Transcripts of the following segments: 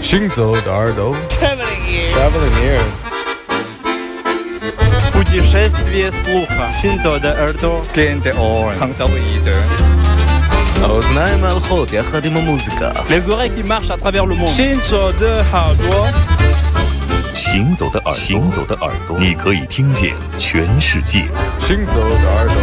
行走的耳朵 Traveling ears. Traveling ears Путешествие слуха. Синзо де Эрдо. Кенте Орен. Хангзаоиде. האוזניים הלכות יחד עם המוזיקה Les oreilles qui marchent à travers le monde. 行走的耳朵，行走的耳朵，行走的耳朵，你可以听见全世界。 行走的耳朵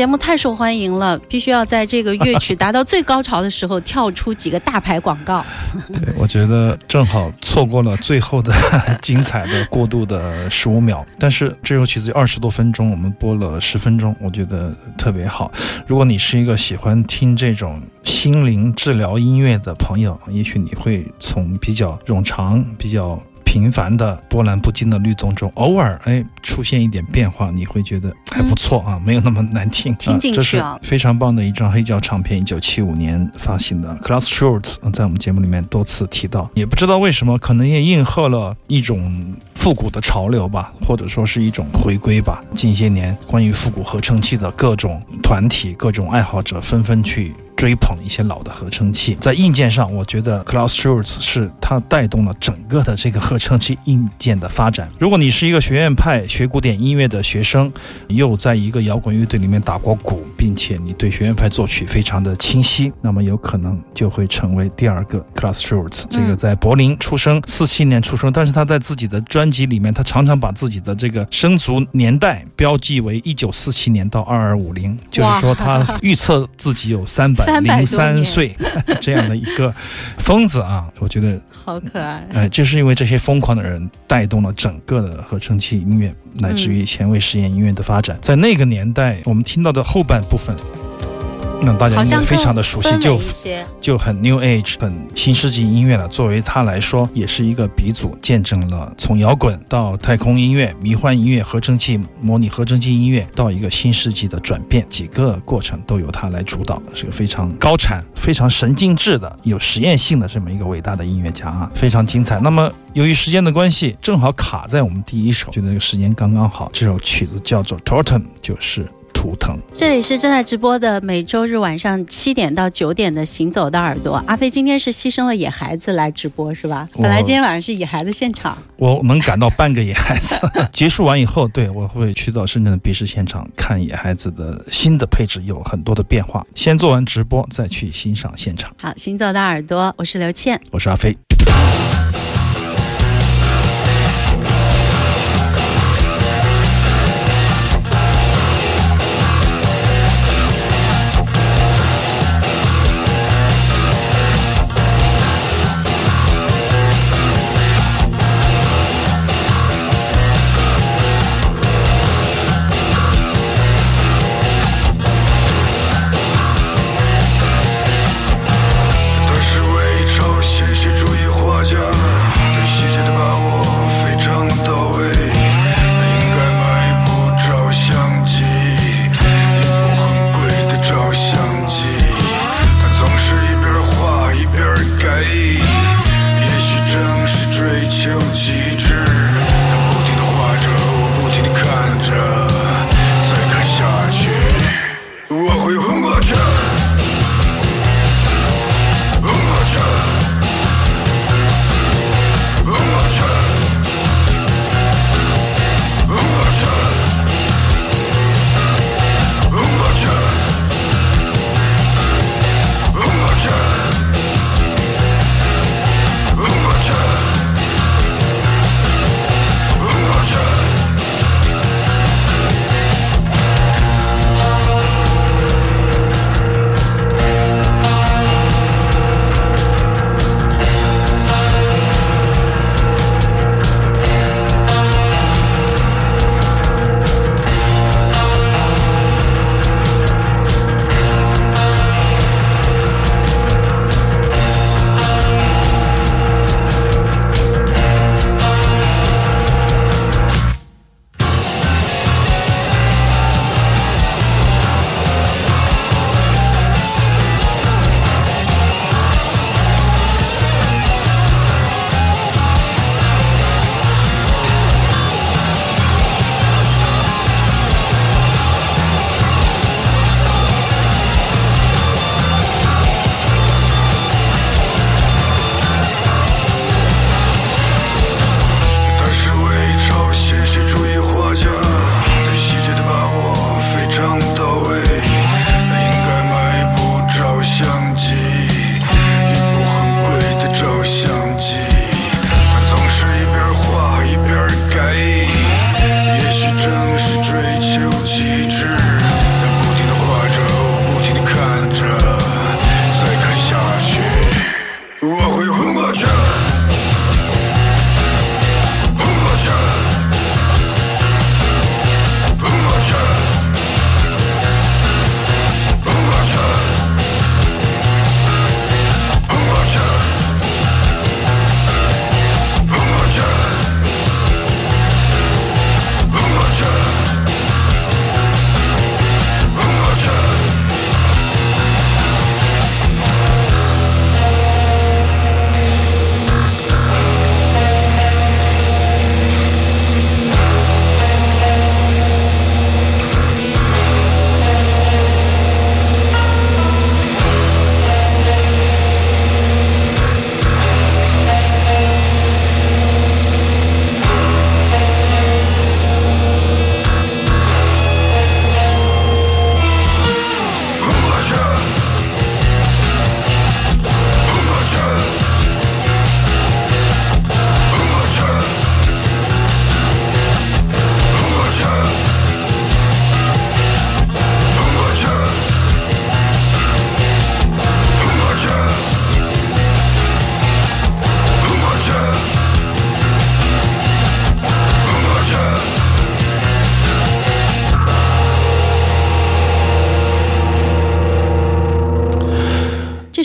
节目太受欢迎了，必须要在这个乐曲达到最高潮的时候 跳出几个大牌广告。对，我觉得正好错过了最后的精彩的过渡的十五秒。但是这首曲子有二十多分钟，我们播了十分钟，我觉得特别好。如果你是一个喜欢听这种心灵治疗音乐的朋友，也许你会从比较冗长、比较。平凡的波澜不惊的律动中，偶尔哎出现一点变化，你会觉得还不错啊，没有那么难听。听进去啊，非常棒的一张黑胶唱片，一九七五年发行的。Class Schultz 在我们节目里面多次提到，也不知道为什么，可能也应和了一种复古的潮流吧，或者说是一种回归吧。近些年，关于复古合成器的各种团体、各种爱好者纷纷去。追捧一些老的合成器，在硬件上，我觉得 Klaus Schultz 是它带动了整个的这个合成器硬件的发展。如果你是一个学院派学古典音乐的学生，又在一个摇滚乐队里面打过鼓，并且你对学院派作曲非常的清晰，那么有可能就会成为第二个 Klaus Schultz。这个在柏林出生，四七年出生，但是他在自己的专辑里面，他常常把自己的这个生卒年代标记为一九四七年到二二五零，就是说他预测自己有三百。零三岁这样的一个疯子啊，我觉得好可爱。哎，就是因为这些疯狂的人带动了整个的合成器音乐，乃至于前卫实验音乐的发展。在那个年代，我们听到的后半部分。那大家应该非常的熟悉，就就很 New Age，很新世纪音乐了。作为他来说，也是一个鼻祖，见证了从摇滚到太空音乐、迷幻音乐、合成器、模拟合成器音乐到一个新世纪的转变，几个过程都由他来主导，是个非常高产、非常神经质的、有实验性的这么一个伟大的音乐家啊，非常精彩。那么由于时间的关系，正好卡在我们第一首，觉得这个时间刚刚好。这首曲子叫做 Totem，就是。图腾，这里是正在直播的每周日晚上七点到九点的《行走的耳朵》。阿飞今天是牺牲了野孩子来直播是吧？本来今天晚上是野孩子现场，我 能赶到半个野孩子。结束完以后，对我会去到深圳的笔试现场看野孩子的新的配置，有很多的变化。先做完直播，再去欣赏现场。好，《行走的耳朵》，我是刘倩，我是阿飞。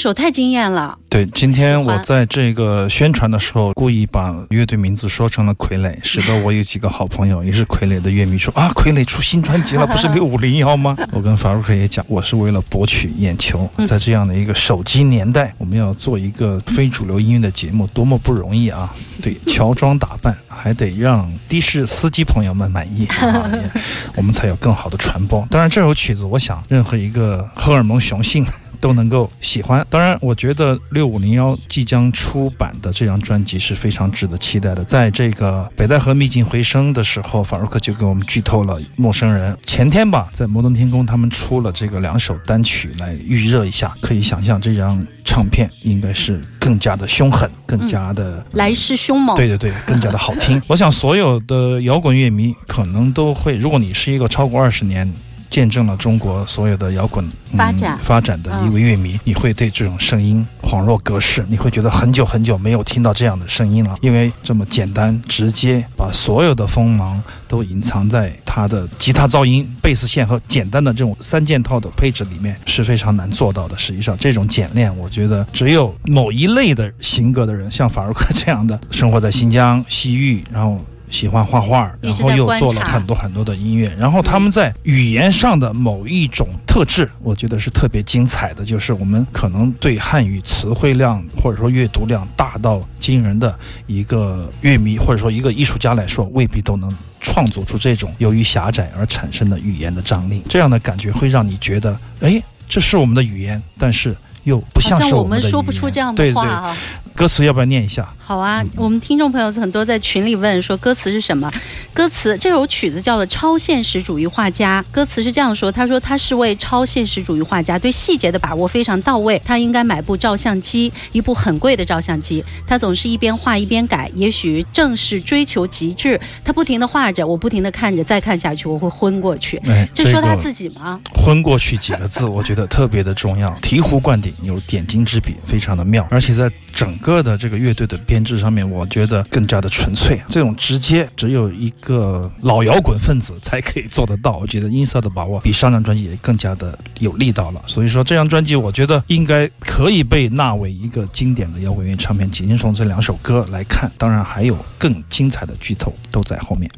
首太惊艳了。对，今天我在这个宣传的时候，故意把乐队名字说成了傀儡，使得我有几个好朋友也是傀儡的乐迷说 啊，傀儡出新专辑了，不是 六五零幺吗？我跟法鲁克也讲，我是为了博取眼球，在这样的一个手机年代，我们要做一个非主流音乐的节目，多么不容易啊！对，乔装打扮，还得让的士司机朋友们满意，啊、我们才有更好的传播。当然，这首曲子，我想任何一个荷尔蒙雄性。都能够喜欢。当然，我觉得六五零幺即将出版的这张专辑是非常值得期待的。在这个北戴河秘境回声的时候，法鲁克就给我们剧透了《陌生人》。前天吧，在摩登天空他们出了这个两首单曲来预热一下，可以想象这张唱片应该是更加的凶狠，更加的、来势凶猛。对对对，更加的好听。我想所有的摇滚乐迷可能都会，如果你是一个超过二十年。见证了中国所有的摇滚、嗯、发展发展的一位乐迷，你会对这种声音恍若隔世，你会觉得很久很久没有听到这样的声音了，因为这么简单直接，把所有的锋芒都隐藏在它的吉他噪音、贝斯线和简单的这种三件套的配置里面是非常难做到的。实际上，这种简练，我觉得只有某一类的型格的人，像法鲁克这样的，生活在新疆、西域，然后。喜欢画画，然后又做了很多很多的音乐，然后他们在语言上的某一种特质，我觉得是特别精彩的。就是我们可能对汉语词汇量或者说阅读量大到惊人的一个乐迷或者说一个艺术家来说，未必都能创作出这种由于狭窄而产生的语言的张力。这样的感觉会让你觉得，哎，这是我们的语言，但是又不像是我们说不出这样的话啊。歌词要不要念一下？好啊，我们听众朋友很多在群里问说歌词是什么？歌词这首曲子叫做《超现实主义画家》，歌词是这样说：他说他是位超现实主义画家，对细节的把握非常到位。他应该买部照相机，一部很贵的照相机。他总是一边画一边改，也许正是追求极致。他不停地画着，我不停地看着，再看下去我会昏过去。哎，这说他自己吗？昏过去几个字，我觉得特别的重要，醍醐灌顶，有点睛之笔，非常的妙，而且在整个的这个乐队的编制上面，我觉得更加的纯粹。这种直接，只有一个老摇滚分子才可以做得到。我觉得音色的把握比上张专辑也更加的有力道了。所以说，这张专辑我觉得应该可以被纳为一个经典的摇滚乐唱片。仅仅从这两首歌来看，当然还有更精彩的剧透都在后面。